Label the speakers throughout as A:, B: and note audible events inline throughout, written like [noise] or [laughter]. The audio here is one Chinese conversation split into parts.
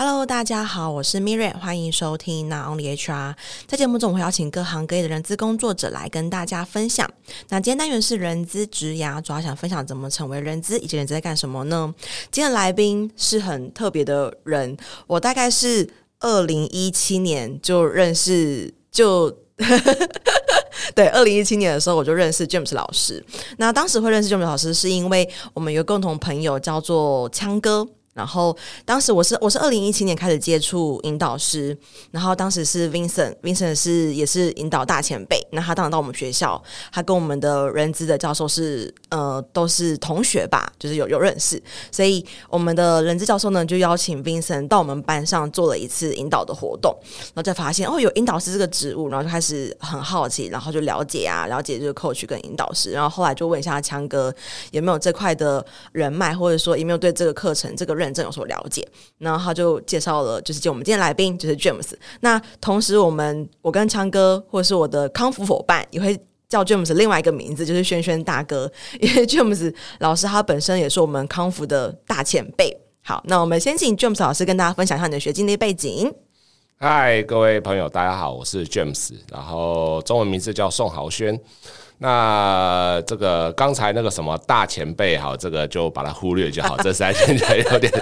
A: Hello，大家好，我是 MIRIT 欢迎收听 Not Only HR。在节目中，我会邀请各行各业的人资工作者来跟大家分享。那今天单元是人资职涯，主要想分享怎么成为人资，以及人资在干什么呢？今天的来宾是很特别的人，我大概是二零一七年就认识，就 [laughs] 对，二零一七年的时候我就认识 James 老师。那当时会认识 James 老师，是因为我们有共同朋友叫做枪哥。然后当时我是我是二零一七年开始接触引导师，然后当时是 Vincent，Vincent 是也是引导大前辈，那他当然到我们学校，他跟我们的人资的教授是呃都是同学吧，就是有有认识，所以我们的人资教授呢就邀请 Vincent 到我们班上做了一次引导的活动，然后再发现哦有引导师这个职务，然后就开始很好奇，然后就了解啊了解这个 coach 跟引导师，然后后来就问一下强哥有没有这块的人脉，或者说有没有对这个课程这个认。真有所了解，然后他就介绍了，就是就我们今天来宾就是 James。那同时，我们我跟昌哥或者是我的康复伙伴也会叫 James 另外一个名字，就是轩轩大哥，因为 James 老师他本身也是我们康复的大前辈。好，那我们先请 James 老师跟大家分享一下你的学经历背景。
B: 嗨，各位朋友，大家好，我是 James，然后中文名字叫宋豪轩。那这个刚才那个什么大前辈，好，这个就把它忽略就好。这三现在有点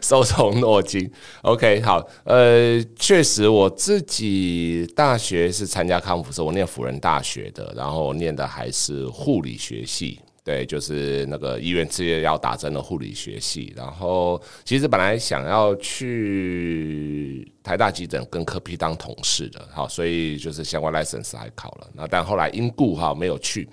B: 受宠若惊。OK，好，呃，确实我自己大学是参加康复社，我念辅仁大学的，然后念的还是护理学系。对，就是那个医院事业要打针的护理学系，然后其实本来想要去台大急诊跟科批当同事的，好，所以就是相关 license 还考了，那但后来因故哈没有去。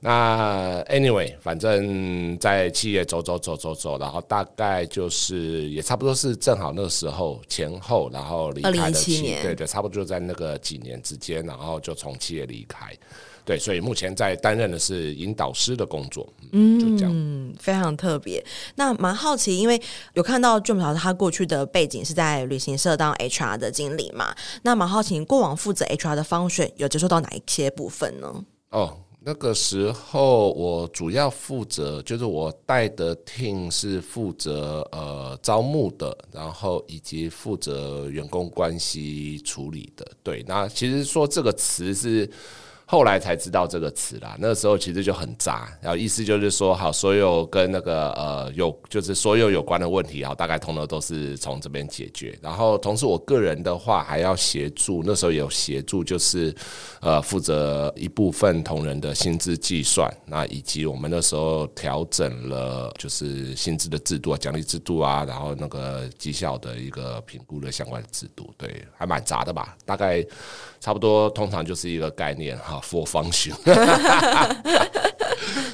B: 那 anyway，反正在企业走走走走走，然后大概就是也差不多是正好那个时候前后，然后离开的期，对对，差不多就在那个几年之间，然后就从企业离开。对，所以目前在担任的是引导师的工作，嗯，就这样，
A: 嗯，非常特别。那蛮好奇，因为有看到老师他过去的背景是在旅行社当 HR 的经理嘛，那蛮好奇，过往负责 HR 的 function 有接触到哪一些部分呢？
B: 哦，那个时候我主要负责，就是我带的 team 是负责呃招募的，然后以及负责员工关系处理的。对，那其实说这个词是。后来才知道这个词啦，那时候其实就很杂，然后意思就是说，好，所有跟那个呃有就是所有有关的问题，好，大概通通都是从这边解决。然后同时我个人的话还要协助，那时候有协助，就是呃负责一部分同仁的薪资计算，那以及我们那时候调整了就是薪资的制度啊、奖励制度啊，然后那个绩效的一个评估的相关的制度，对，还蛮杂的吧，大概。差不多，通常就是一个概念哈，[laughs] four function [laughs]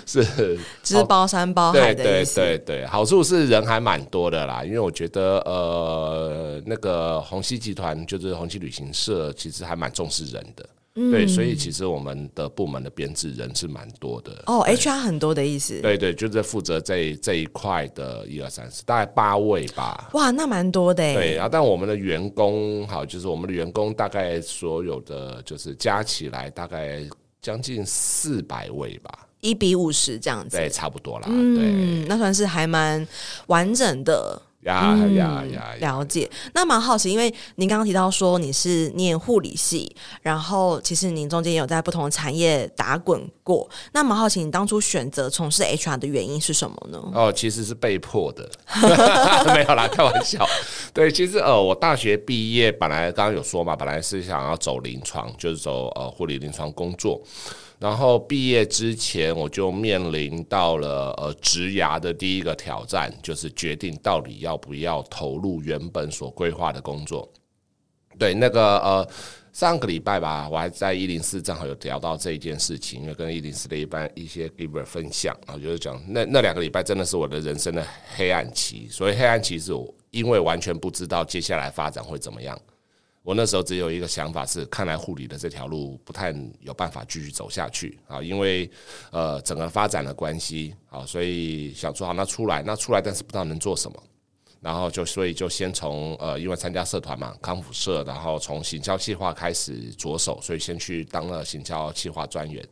B: 是 [laughs]
A: 只包山包海的意思。
B: 对对对对，好处是人还蛮多的啦，因为我觉得呃，那个鸿禧集团就是鸿禧旅行社，其实还蛮重视人的。嗯、对，所以其实我们的部门的编制人是蛮多的
A: 哦，HR 很多的意思。
B: 对对，就是负责这这一块的一二三四，大概八位吧。
A: 哇，那蛮多的。
B: 对，然后但我们的员工，好，就是我们的员工大概所有的就是加起来大概将近四百位吧，
A: 一比五十这样子。
B: 对，差不多啦。
A: 嗯，
B: 对，
A: 那算是还蛮完整的。
B: 呀呀呀！
A: 了解。那蛮好奇，因为您刚刚提到说你是念护理系，然后其实您中间也有在不同的产业打滚过。那蛮好奇，你当初选择从事 HR 的原因是什么呢？
B: 哦，其实是被迫的，[laughs] 没有啦，开玩笑。对，其实呃，我大学毕业本来刚刚有说嘛，本来是想要走临床，就是走呃护理临床工作。然后毕业之前，我就面临到了呃职涯的第一个挑战，就是决定到底要不要投入原本所规划的工作。对，那个呃上个礼拜吧，我还在一零四正好有聊到这一件事情，因为跟一零四的一般一些 giver 分享啊，就是讲那那两个礼拜真的是我的人生的黑暗期。所以黑暗期是我因为完全不知道接下来发展会怎么样。我那时候只有一个想法是，看来护理的这条路不太有办法继续走下去啊，因为呃整个发展的关系啊，所以想做好，那出来那出来，但是不知道能做什么，然后就所以就先从呃因为参加社团嘛，康复社，然后从行销计划开始着手，所以先去当了行销计划专员。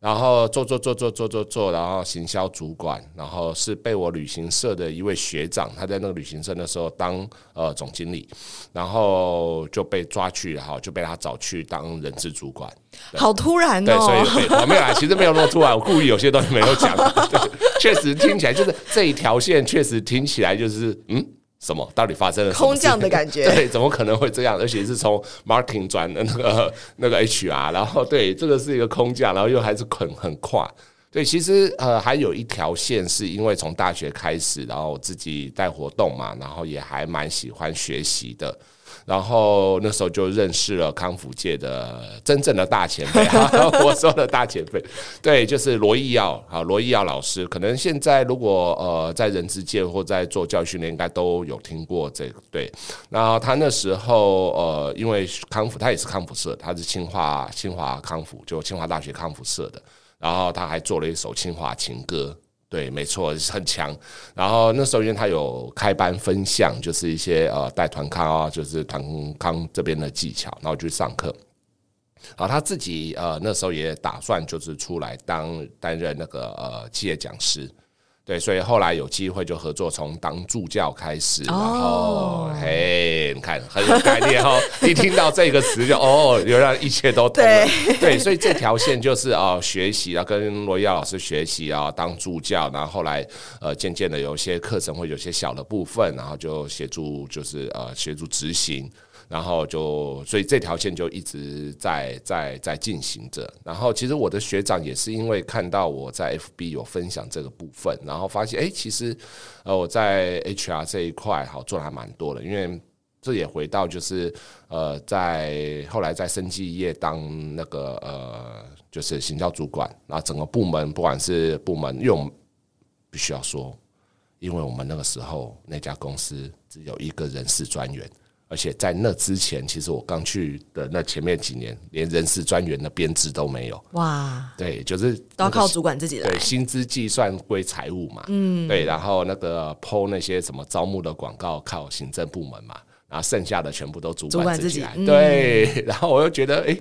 B: 然后做做做做做做做，然后行销主管，然后是被我旅行社的一位学长，他在那个旅行社的时候当呃总经理，然后就被抓去，然后就被他找去当人资主管。
A: 好突然哦！
B: 对，所以我没有来，其实没有那么突然，我故意有些东西没有讲。对，确实听起来就是这一条线，确实听起来就是嗯。什么？到底发生了什么？
A: 空降的感觉？[laughs]
B: 对，怎么可能会这样？而且是从 marketing 转的那个 [laughs] 那个 HR，然后对，这个是一个空降，然后又还是很很跨。对，其实呃还有一条线，是因为从大学开始，然后自己带活动嘛，然后也还蛮喜欢学习的。然后那时候就认识了康复界的真正的大前辈，[laughs] 我说的大前辈，对，就是罗一耀啊，罗一耀老师。可能现在如果呃在人资界或在做教训练，应该都有听过这个。对，然后他那时候呃，因为康复，他也是康复社，他是清华清华康复，就清华大学康复社的。然后他还做了一首清华情歌。对，没错，很强。然后那时候因为他有开班分项，就是一些呃带团康啊，就是团康这边的技巧，然后去上课。然后他自己呃那时候也打算就是出来当担任那个呃企业讲师。对，所以后来有机会就合作，从当助教开始，然后嘿，你看很有概念哦。一听到这个词就哦，原来一切都通了。对，所以这条线就是哦，学习啊，跟罗一耀老师学习啊，当助教，然后后来呃，渐渐的有些课程会有些小的部分，然后就协助，就是呃，协助执行。然后就，所以这条线就一直在在在进行着。然后其实我的学长也是因为看到我在 FB 有分享这个部分，然后发现哎，其实呃我在 HR 这一块好做的还蛮多的。因为这也回到就是呃在后来在生技业当那个呃就是行销主管，然后整个部门不管是部门，因为我们必须要说，因为我们那个时候那家公司只有一个人事专员。而且在那之前，其实我刚去的那前面几年，连人事专员的编制都没有。哇，对，就是
A: 都要靠主管自己来。
B: 对，薪资计算归财务嘛。嗯，对，然后那个 po 那些什么招募的广告靠行政部门嘛。然后剩下的全部都主管自己来，对。然后我又觉得，哎，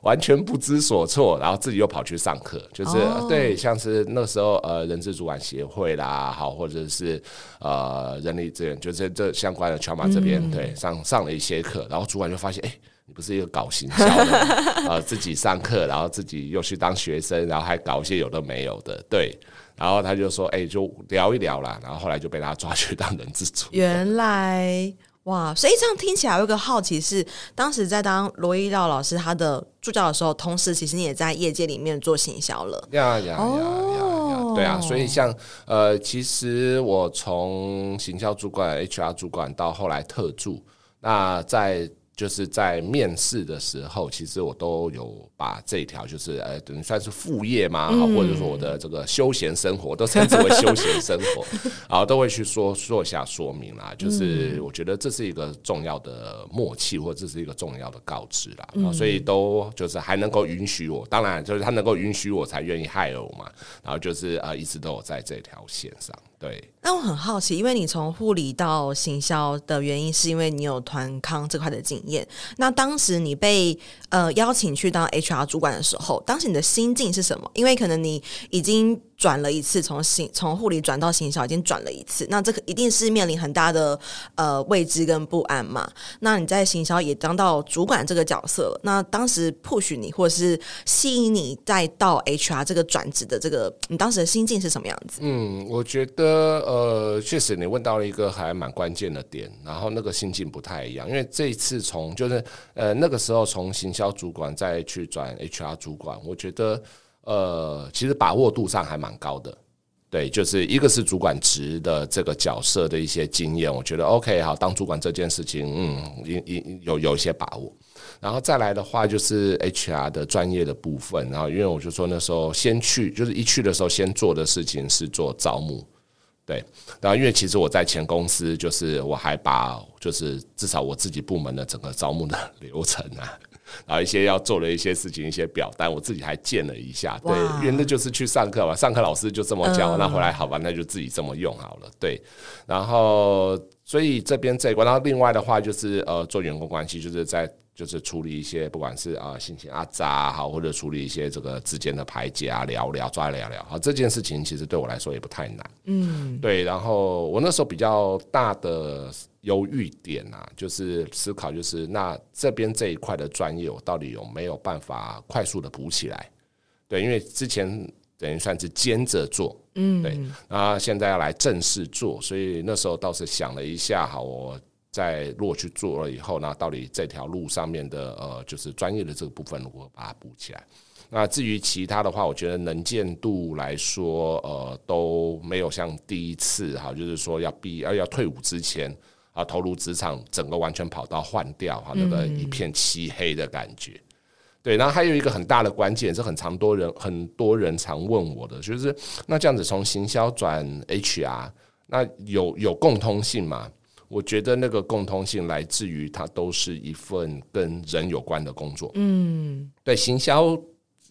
B: 完全不知所措。然后自己又跑去上课，就是对，像是那时候呃，人资主管协会啦，好，或者是呃，人力资源，就是这相关的 Chalmers 这边，对，上上了一些课。然后主管就发现，哎，你不是一个搞行销的，[laughs] 呃，自己上课，然后自己又去当学生，然后还搞一些有的没有的，对。然后他就说，哎，就聊一聊啦。然后后来就被他抓去当人资主管。
A: 原来。哇，所以这样听起来有一个好奇是，当时在当罗一道老师他的助教的时候，同时其实你也在业界里面做行销了。
B: 呀呀呀呀！对啊，所以像呃，其实我从行销主管、HR 主管到后来特助，那在。就是在面试的时候，其实我都有把这一条，就是呃，等于算是副业嘛，或者说我的这个休闲生活，都称之为休闲生活，然后都会去说说一下说明啦。就是我觉得这是一个重要的默契，或者这是一个重要的告知啦。然后所以都就是还能够允许我，当然就是他能够允许我才愿意 hire 我嘛。然后就是呃，一直都有在这条线上。
A: 那我很好奇，因为你从护理到行销的原因，是因为你有团康这块的经验。那当时你被呃邀请去当 HR 主管的时候，当时你的心境是什么？因为可能你已经。转了一次，从行从护理转到行销，已经转了一次。那这个一定是面临很大的呃未知跟不安嘛。那你在行销也当到主管这个角色，那当时 push 你或者是吸引你再到 HR 这个转职的这个，你当时的心境是什么样子？
B: 嗯，我觉得呃，确实你问到了一个还蛮关键的点，然后那个心境不太一样，因为这一次从就是呃那个时候从行销主管再去转 HR 主管，我觉得。呃，其实把握度上还蛮高的，对，就是一个是主管职的这个角色的一些经验，我觉得 OK 好，当主管这件事情，嗯，有有一些把握，然后再来的话就是 HR 的专业的部分，然后因为我就说那时候先去，就是一去的时候先做的事情是做招募，对，然后因为其实我在前公司就是我还把就是至少我自己部门的整个招募的 [laughs] 流程啊。然后一些要做的一些事情，一些表单，我自己还建了一下。对，因为那就是去上课嘛，上课老师就这么教，那回来好吧，那就自己这么用好了。对，然后所以这边这一关，然后另外的话就是呃，做员工关系，就是在就是处理一些不管是啊心情啊杂好，或者处理一些这个之间的排解啊聊聊抓聊聊好，这件事情其实对我来说也不太难。嗯，对。然后我那时候比较大的犹豫点啊，就是思考就是那这边这一块的专业，我到底有没有办法快速的补起来？对，因为之前等于算是兼着做，嗯，对。那现在要来正式做，所以那时候倒是想了一下，好我。在如果去做了以后那，到底这条路上面的呃，就是专业的这个部分如果把它补起来？那至于其他的话，我觉得能见度来说，呃，都没有像第一次哈，就是说要毕要要退伍之前啊，投入职场，整个完全跑到换掉哈，那个一片漆黑的感觉。嗯、对，然后还有一个很大的关键是很常多人很多人常问我的，就是那这样子从行销转 HR，那有有共通性吗？我觉得那个共通性来自于它都是一份跟人有关的工作。嗯，对，行销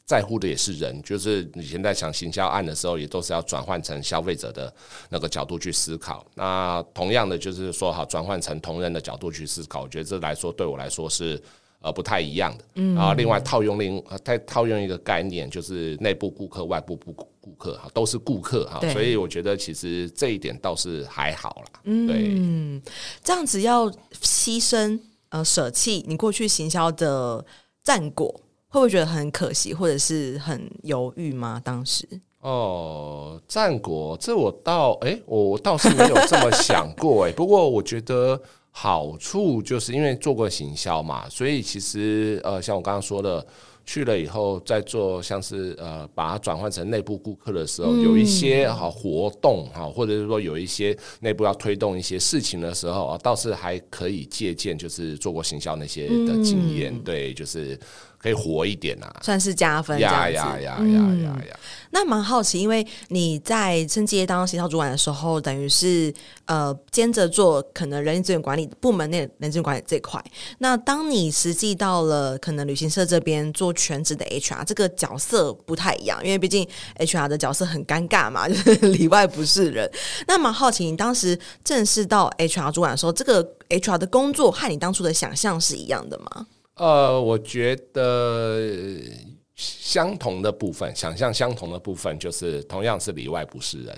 B: 在乎的也是人，就是以前在想行销案的时候，也都是要转换成消费者的那个角度去思考。那同样的，就是说好转换成同仁的角度去思考，我觉得这来说对我来说是。呃，不太一样的。嗯，然后另外套用另再套用一个概念，就是内部顾客、外部顾顾客哈，都是顾客哈。所以我觉得其实这一点倒是还好啦。嗯，对，
A: 这样子要牺牲呃舍弃你过去行销的战果，会不会觉得很可惜，或者是很犹豫吗？当时
B: 哦，战国这我倒哎、欸，我倒是没有这么想过哎、欸。[laughs] 不过我觉得。好处就是因为做过行销嘛，所以其实呃，像我刚刚说的，去了以后再做像是呃，把它转换成内部顾客的时候，嗯、有一些好活动哈，或者是说有一些内部要推动一些事情的时候，倒是还可以借鉴，就是做过行销那些的经验，嗯、对，就是。可以活一点啊，
A: 算是加分。呀呀呀呀呀呀！那蛮好奇，因为你在升阶当行销主管的时候，等于是呃兼着做可能人力资源管理部门内人力资源管理这块。那当你实际到了可能旅行社这边做全职的 HR，这个角色不太一样，因为毕竟 HR 的角色很尴尬嘛，就是 [laughs] 里外不是人。那蛮好奇，你当时正式到 HR 主管的时候，这个 HR 的工作和你当初的想象是一样的吗？
B: 呃，我觉得。相同的部分，想象相同的部分就是同样是里外不是人。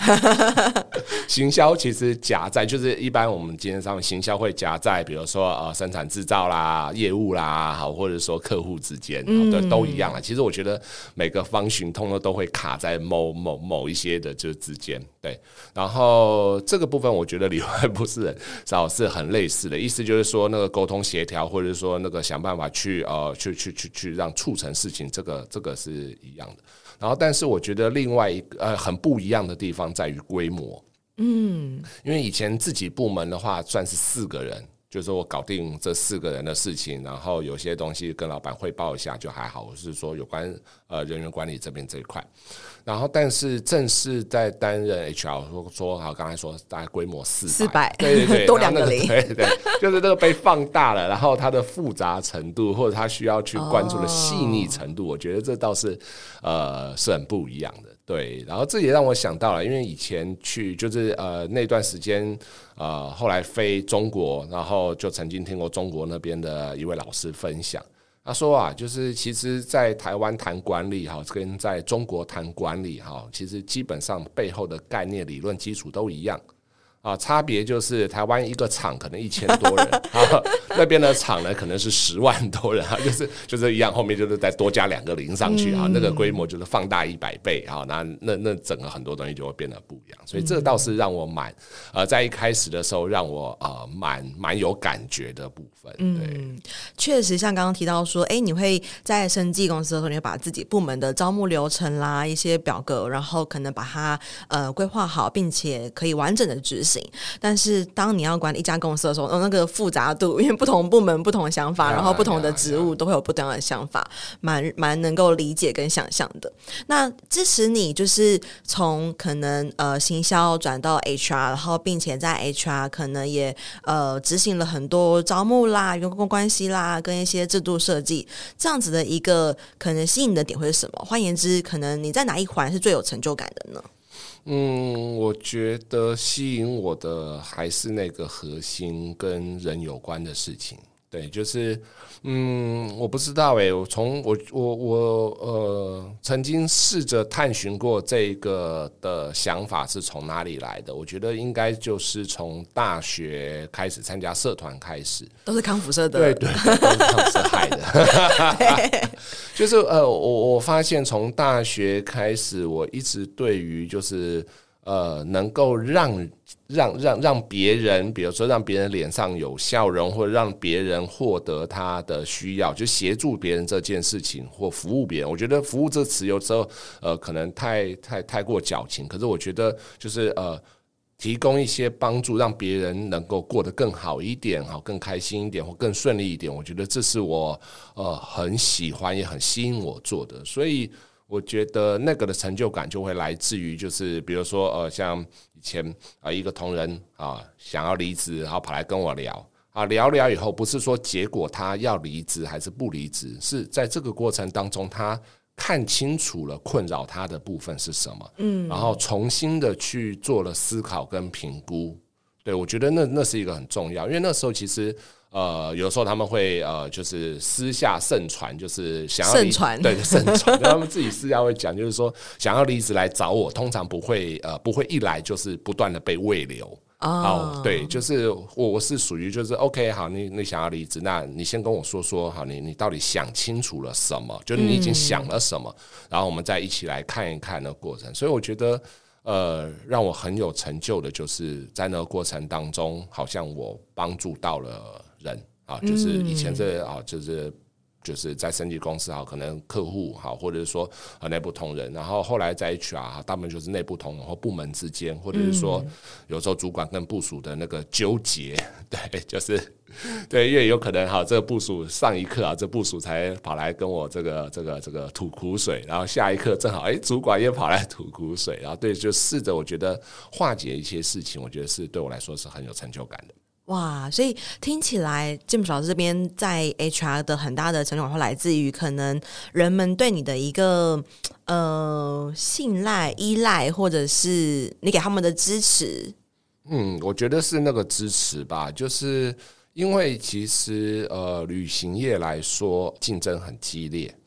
B: [laughs] 行销其实夹在，就是一般我们今天上面行销会夹在，比如说呃生产制造啦、业务啦，好或者说客户之间，对，都一样了。其实我觉得每个方寻通的都会卡在某某某一些的就之间，对。然后这个部分我觉得里外不是人，至少是很类似的意思，就是说那个沟通协调，或者说那个想办法去呃去去去去让促成事情这个。这个是一样的，然后但是我觉得另外一个呃很不一样的地方在于规模，嗯，因为以前自己部门的话算是四个人。就是我搞定这四个人的事情，然后有些东西跟老板汇报一下就还好。我是说有关呃人员管理这边这一块，然后但是正式在担任 HR 说说好，刚才说大概规模四
A: 四百，
B: 对对对，[laughs]
A: 多两个零，
B: 对对，就是这个被放大了，然后它的复杂程度或者它需要去关注的细腻程度，我觉得这倒是呃是很不一样的。对，然后这也让我想到了，因为以前去就是呃那段时间，呃后来飞中国，然后就曾经听过中国那边的一位老师分享，他说啊，就是其实，在台湾谈管理哈，跟在中国谈管理哈，其实基本上背后的概念、理论基础都一样。啊，差别就是台湾一个厂可能一千多人，啊，那边的厂呢可能是十万多人啊，就是就是一样，后面就是再多加两个零上去啊，那个规模就是放大一百倍啊，那那那整个很多东西就会变得不一样，所以这倒是让我蛮呃在一开始的时候让我呃蛮蛮有感觉的部分。对，
A: 嗯，确实像刚刚提到说，哎，你会在生技公司的时候，你会把自己部门的招募流程啦、一些表格，然后可能把它呃规划好，并且可以完整的执行。但是当你要管理一家公司的时候，那个复杂度，[laughs] 因为不同部门不同想法，然后不同的职务都会有不同的想法，蛮蛮能够理解跟想象的。那支持你就是从可能呃行销转到 HR，然后并且在 HR 可能也呃执行了很多招募啦、员工关系啦，跟一些制度设计这样子的一个可能吸引的点会是什么？换言之，可能你在哪一环是最有成就感的呢？
B: 嗯，我觉得吸引我的还是那个核心跟人有关的事情。对，就是，嗯，我不知道诶，我从我我我呃，曾经试着探寻过这个的想法是从哪里来的。我觉得应该就是从大学开始参加社团开始，
A: 都是康复社的，
B: 对对，都是康复社害的。[laughs] [laughs] 就是呃，我我发现从大学开始，我一直对于就是。呃，能够让让让让别人，比如说让别人脸上有笑容，或者让别人获得他的需要，就协助别人这件事情或服务别人。我觉得“服务”这个词有时候呃可能太太太过矫情，可是我觉得就是呃提供一些帮助，让别人能够过得更好一点，好更开心一点或更顺利一点。我觉得这是我呃很喜欢也很吸引我做的，所以。我觉得那个的成就感就会来自于，就是比如说，呃，像以前啊，一个同仁啊想要离职，然后跑来跟我聊啊，聊聊以后，不是说结果他要离职还是不离职，是在这个过程当中，他看清楚了困扰他的部分是什么，嗯，然后重新的去做了思考跟评估。对，我觉得那那是一个很重要，因为那时候其实。呃，有时候他们会呃，就是私下盛传，就是想要离职，对，盛传，[laughs] 他们自己私下会讲，就是说想要离职来找我，通常不会呃，不会一来就是不断的被喂流。哦，oh. 对，就是我我是属于就是 OK，好，你你想要离职，那你先跟我说说，好，你你到底想清楚了什么？就是你已经想了什么，嗯、然后我们再一起来看一看那个过程。所以我觉得。呃，让我很有成就的，就是在那个过程当中，好像我帮助到了人啊，就是以前这啊，就是。就是在升级公司哈，可能客户哈，或者是说啊内部同仁，然后后来在 HR 哈，大部分就是内部同仁或部门之间，或者是说有时候主管跟部署的那个纠结，[laughs] 对，就是对，因为有可能哈，这个部署上一刻啊，这部署才跑来跟我这个这个这个吐苦水，然后下一刻正好哎，主管也跑来吐苦水，然后对，就试着我觉得化解一些事情，我觉得是对我来说是很有成就感的。
A: 哇，所以听起来，James 老师这边在 HR 的很大的成长会来自于可能人们对你的一个呃信赖、依赖，或者是你给他们的支持。
B: 嗯，我觉得是那个支持吧，就是因为其实呃旅行业来说竞争很激烈，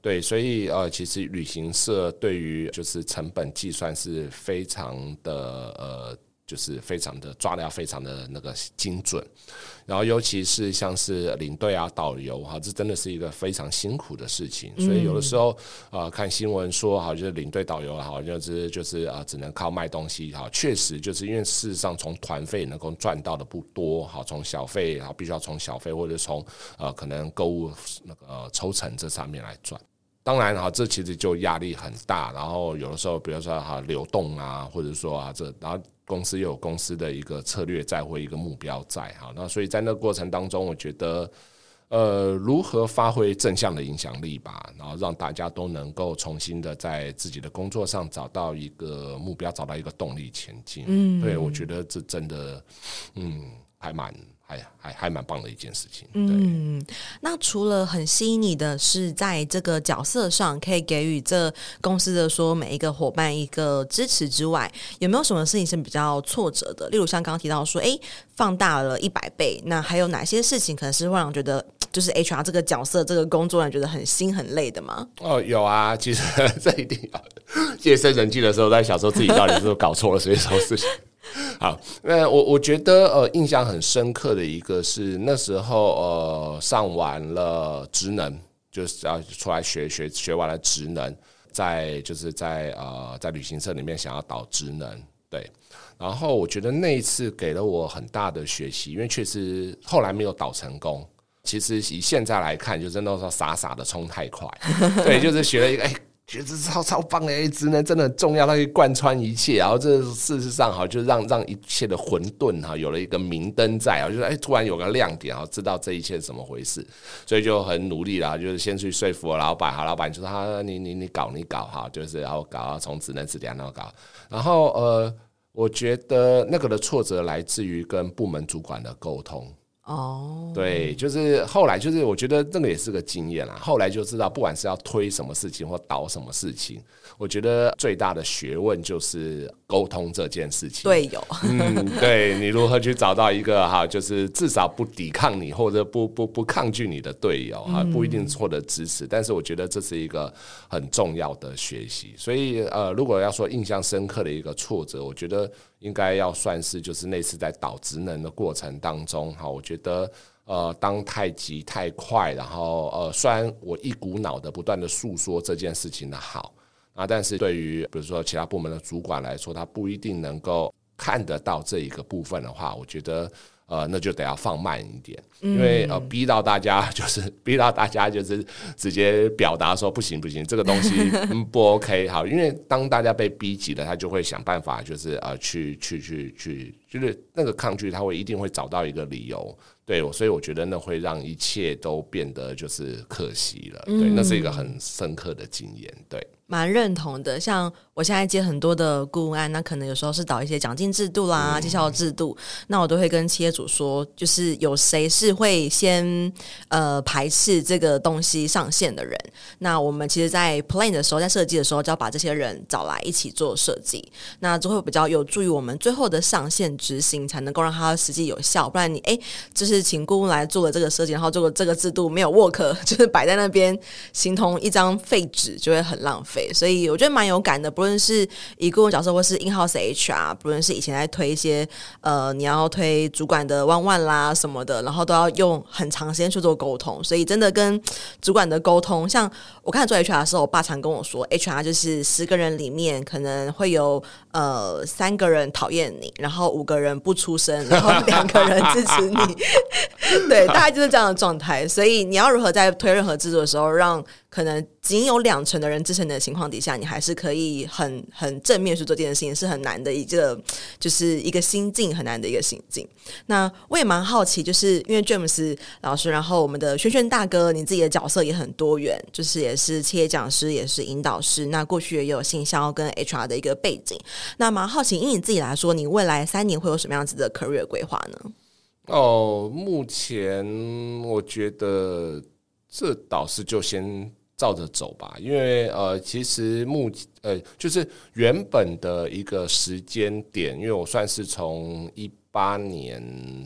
B: 对，所以呃其实旅行社对于就是成本计算是非常的呃。就是非常的抓的要非常的那个精准，然后尤其是像是领队啊、导游哈，这真的是一个非常辛苦的事情。所以有的时候啊、呃，看新闻说好，就是领队导游好，就是就是啊，只能靠卖东西哈。确实就是因为事实上从团费能够赚到的不多哈，从小费然后必须要从小费或者从呃可能购物那个、呃、抽成这上面来赚。当然哈，这其实就压力很大。然后有的时候，比如说哈流动啊，或者说啊这，然后公司又有公司的一个策略在或一个目标在哈。那所以在那个过程当中，我觉得呃，如何发挥正向的影响力吧，然后让大家都能够重新的在自己的工作上找到一个目标，找到一个动力前进。嗯，对，我觉得这真的嗯还蛮。还还还蛮棒的一件事情。嗯，
A: 那除了很吸引你的是在这个角色上可以给予这公司的说每一个伙伴一个支持之外，有没有什么事情是比较挫折的？例如像刚刚提到说，哎，放大了一百倍，那还有哪些事情可能是会让人觉得就是 HR 这个角色这个工作让人觉得很心很累的吗？
B: 哦，有啊，其实 [laughs] 这一定要夜深人静的时候在想说自己到底是不是搞错了，所以说事情。好，那我我觉得呃，印象很深刻的一个是那时候呃，上完了职能，就是要出来学学学完了职能，在就是在呃在旅行社里面想要导职能，对，然后我觉得那一次给了我很大的学习，因为确实后来没有导成功。其实以现在来看，就是那时候傻傻的冲太快，[laughs] 对，就是学了一个哎。觉得超超棒的，哎，职能真的很重要，它可以贯穿一切。然后这事实上哈，就让让一切的混沌哈有了一个明灯在啊，就是哎，突然有个亮点啊，知道这一切是怎么回事，所以就很努力啦，就是先去说服我老板，好，老板就说他你你你搞你搞哈，就是然后搞从职能职点然后搞，然后呃，我觉得那个的挫折来自于跟部门主管的沟通。哦对，就是后来就是我觉得这个也是个经验啦。后来就知道，不管是要推什么事情或导什么事情，我觉得最大的学问就是沟通这件事情，
A: 队友，
B: 嗯，对，你如何去找到一个哈，就是至少不抵抗你或者不不不抗拒你的队友哈，不一定获得支持，但是我觉得这是一个很重要的学习。所以呃，如果要说印象深刻的一个挫折，我觉得应该要算是就是那次在导职能的过程当中哈，我觉得呃，当太急太快，然后呃，虽然我一股脑的不断的诉说这件事情的好。啊，但是对于比如说其他部门的主管来说，他不一定能够看得到这一个部分的话，我觉得呃，那就得要放慢一点，因为呃，逼到大家 [laughs] 就是逼到大家就是直接表达说不行不行，这个东西 [laughs] 不 OK 好，因为当大家被逼急了，他就会想办法就是呃去去去去，就是那个抗拒，他会一定会找到一个理由，对，所以我觉得那会让一切都变得就是可惜了，对，那是一个很深刻的经验，对。
A: 蛮认同的，像我现在接很多的顾问案，那可能有时候是导一些奖金制度啦、绩效制度，那我都会跟企业主说，就是有谁是会先呃排斥这个东西上线的人，那我们其实，在 plan 的时候，在设计的时候，就要把这些人找来一起做设计，那就会比较有助于我们最后的上线执行，才能够让它实际有效。不然你哎，就是请顾问来做了这个设计，然后这个这个制度没有 work，[laughs] 就是摆在那边，形同一张废纸，就会很浪费。所以我觉得蛮有感的，不论论是以顾问角色，或是 in house HR，不论是以前在推一些呃，你要推主管的 one one 啦什么的，然后都要用很长时间去做沟通。所以真的跟主管的沟通，像我看做 HR 的时候，我爸常跟我说，HR 就是十个人里面可能会有呃三个人讨厌你，然后五个人不出声，然后两个人支持你。[laughs] 对，大概就是这样的状态。所以你要如何在推任何制度的时候，让可能仅有两成的人支持你的情况底下，你还是可以很很正面去做这件事情，是很难的一个，就是一个心境很难的一个心境。那我也蛮好奇，就是因为 James 老师，然后我们的轩轩大哥，你自己的角色也很多元，就是也是企业讲师，也是引导师，那过去也有信销跟 HR 的一个背景。那蛮好奇，以你自己来说，你未来三年会有什么样子的 career 规划呢？
B: 哦，目前我觉得这倒是就先。照着走吧，因为呃，其实目呃，就是原本的一个时间点，因为我算是从一八年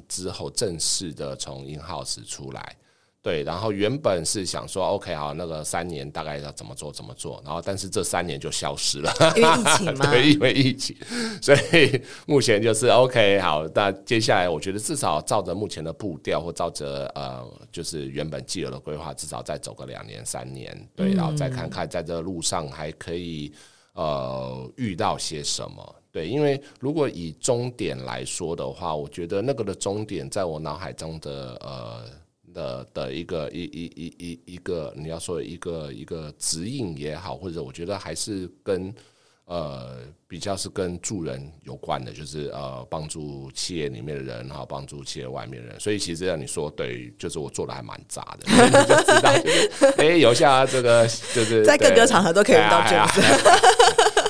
B: 之后正式的从 in house 出来。对，然后原本是想说，OK，好，那个三年大概要怎么做怎么做，然后但是这三年就消失了，
A: 因为疫情 [laughs] 嘛，
B: 对，因为疫情，所以目前就是 OK，好，那接下来我觉得至少照着目前的步调，或照着呃，就是原本既有的规划，至少再走个两年三年，对，然后再看看在这路上还可以呃遇到些什么，对，因为如果以终点来说的话，我觉得那个的终点在我脑海中的呃。的的一个一一一一一个你要说一个一个指引也好，或者我觉得还是跟呃比较是跟助人有关的，就是呃帮助企业里面的人，然后帮助企业外面的人。所以其实让你说对，就是我做的还蛮杂的，[laughs] 你就知道就是哎，有下这个就是 [laughs]
A: 在各个场合都可以遇到这样子。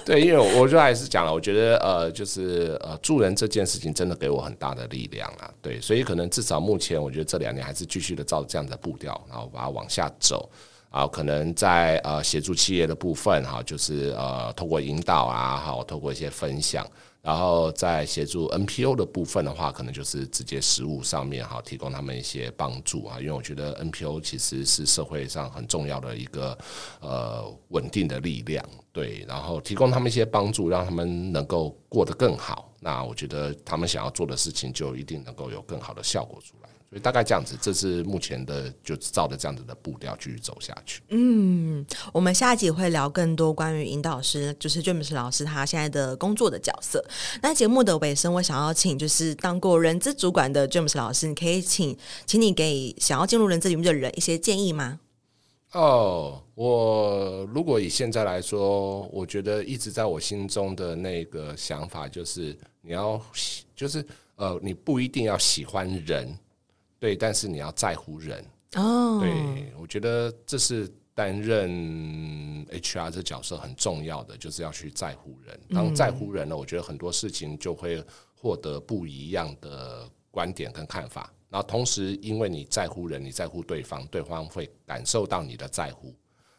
A: [laughs]
B: 对，因为我就还是讲了，我觉得呃，就是呃，助人这件事情真的给我很大的力量啊。对，所以可能至少目前，我觉得这两年还是继续的照这样的步调，然后把它往下走啊。可能在呃协助企业的部分哈，就是呃透过引导啊，好透过一些分享。然后在协助 NPO 的部分的话，可能就是直接实物上面哈，提供他们一些帮助啊。因为我觉得 NPO 其实是社会上很重要的一个呃稳定的力量，对。然后提供他们一些帮助，让他们能够过得更好。那我觉得他们想要做的事情就一定能够有更好的效果出来。所以大概这样子，这是目前的就照着这样子的步调继续走下去。
A: 嗯，我们下一集会聊更多关于引导师，就是 James 老师他现在的工作的角色。那节目的尾声，我想要请就是当过人资主管的 James 老师，你可以请，请你给想要进入人资领域的人一些建议吗？
B: 哦，我如果以现在来说，我觉得一直在我心中的那个想法就是，你要就是呃，你不一定要喜欢人。对，但是你要在乎人哦。Oh. 对，我觉得这是担任 HR 这角色很重要的，就是要去在乎人。当在乎人呢，我觉得很多事情就会获得不一样的观点跟看法。然后同时，因为你在乎人，你在乎对方，对方会感受到你的在乎。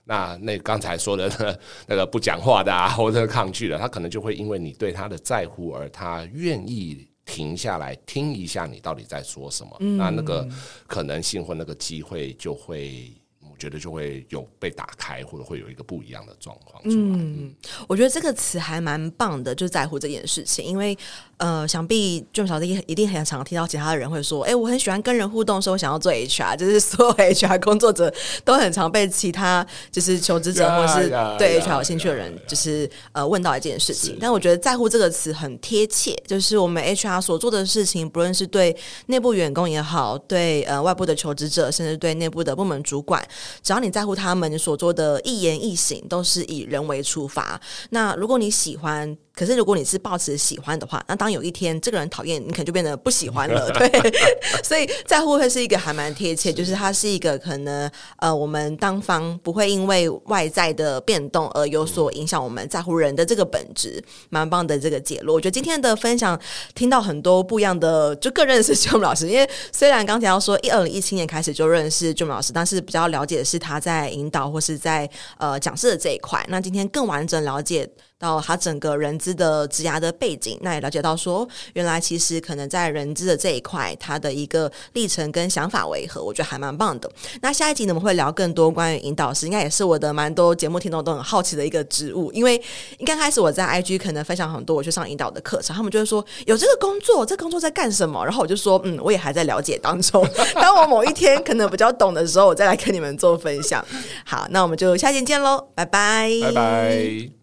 B: 那那刚才说的那个那个不讲话的啊，或者抗拒的，他可能就会因为你对他的在乎而他愿意停下来听一下你到底在说什么。嗯、那那个可能性或那个机会就会。我觉得就会有被打开，或者会有一个不一样的状况出来。嗯，
A: 我觉得这个词还蛮棒的，就在乎这件事情，因为呃，想必 James 老师一定很常听到其他的人会说：“哎、欸，我很喜欢跟人互动，所以我想要做 HR。”就是所有 HR 工作者都很常被其他就是求职者或是对 HR 有兴趣的人，就是呃问到一件事情。但我觉得“在乎”这个词很贴切，就是我们 HR 所做的事情，不论是对内部员工也好，对呃外部的求职者，甚至对内部的部门主管。只要你在乎他们所做的一言一行，都是以人为出发。那如果你喜欢，可是如果你是抱持喜欢的话，那当有一天这个人讨厌你，可能就变得不喜欢了。[laughs] 对，所以在乎会是一个还蛮贴切，就是它是一个可能呃，我们当方不会因为外在的变动而有所影响我们在乎人的这个本质，蛮棒的这个结论。我觉得今天的分享听到很多不一样的，就更认识 James 老师。因为虽然刚才要说一 [laughs] 二零一七年开始就认识 James 老师，但是比较了解的是他在引导或是在呃讲师的这一块。那今天更完整了解。到他整个人资的职涯的背景，那也了解到说，原来其实可能在人资的这一块，他的一个历程跟想法为何，我觉得还蛮棒的。那下一集呢，我们会聊更多关于引导师，应该也是我的蛮多节目听众都很好奇的一个职务，因为刚开始我在 IG 可能分享很多我去上引导的课程，他们就会说有这个工作，这个工作在干什么？然后我就说，嗯，我也还在了解当中。[laughs] 当我某一天可能比较懂的时候，我再来跟你们做分享。好，那我们就下期见喽，拜拜，
B: 拜拜。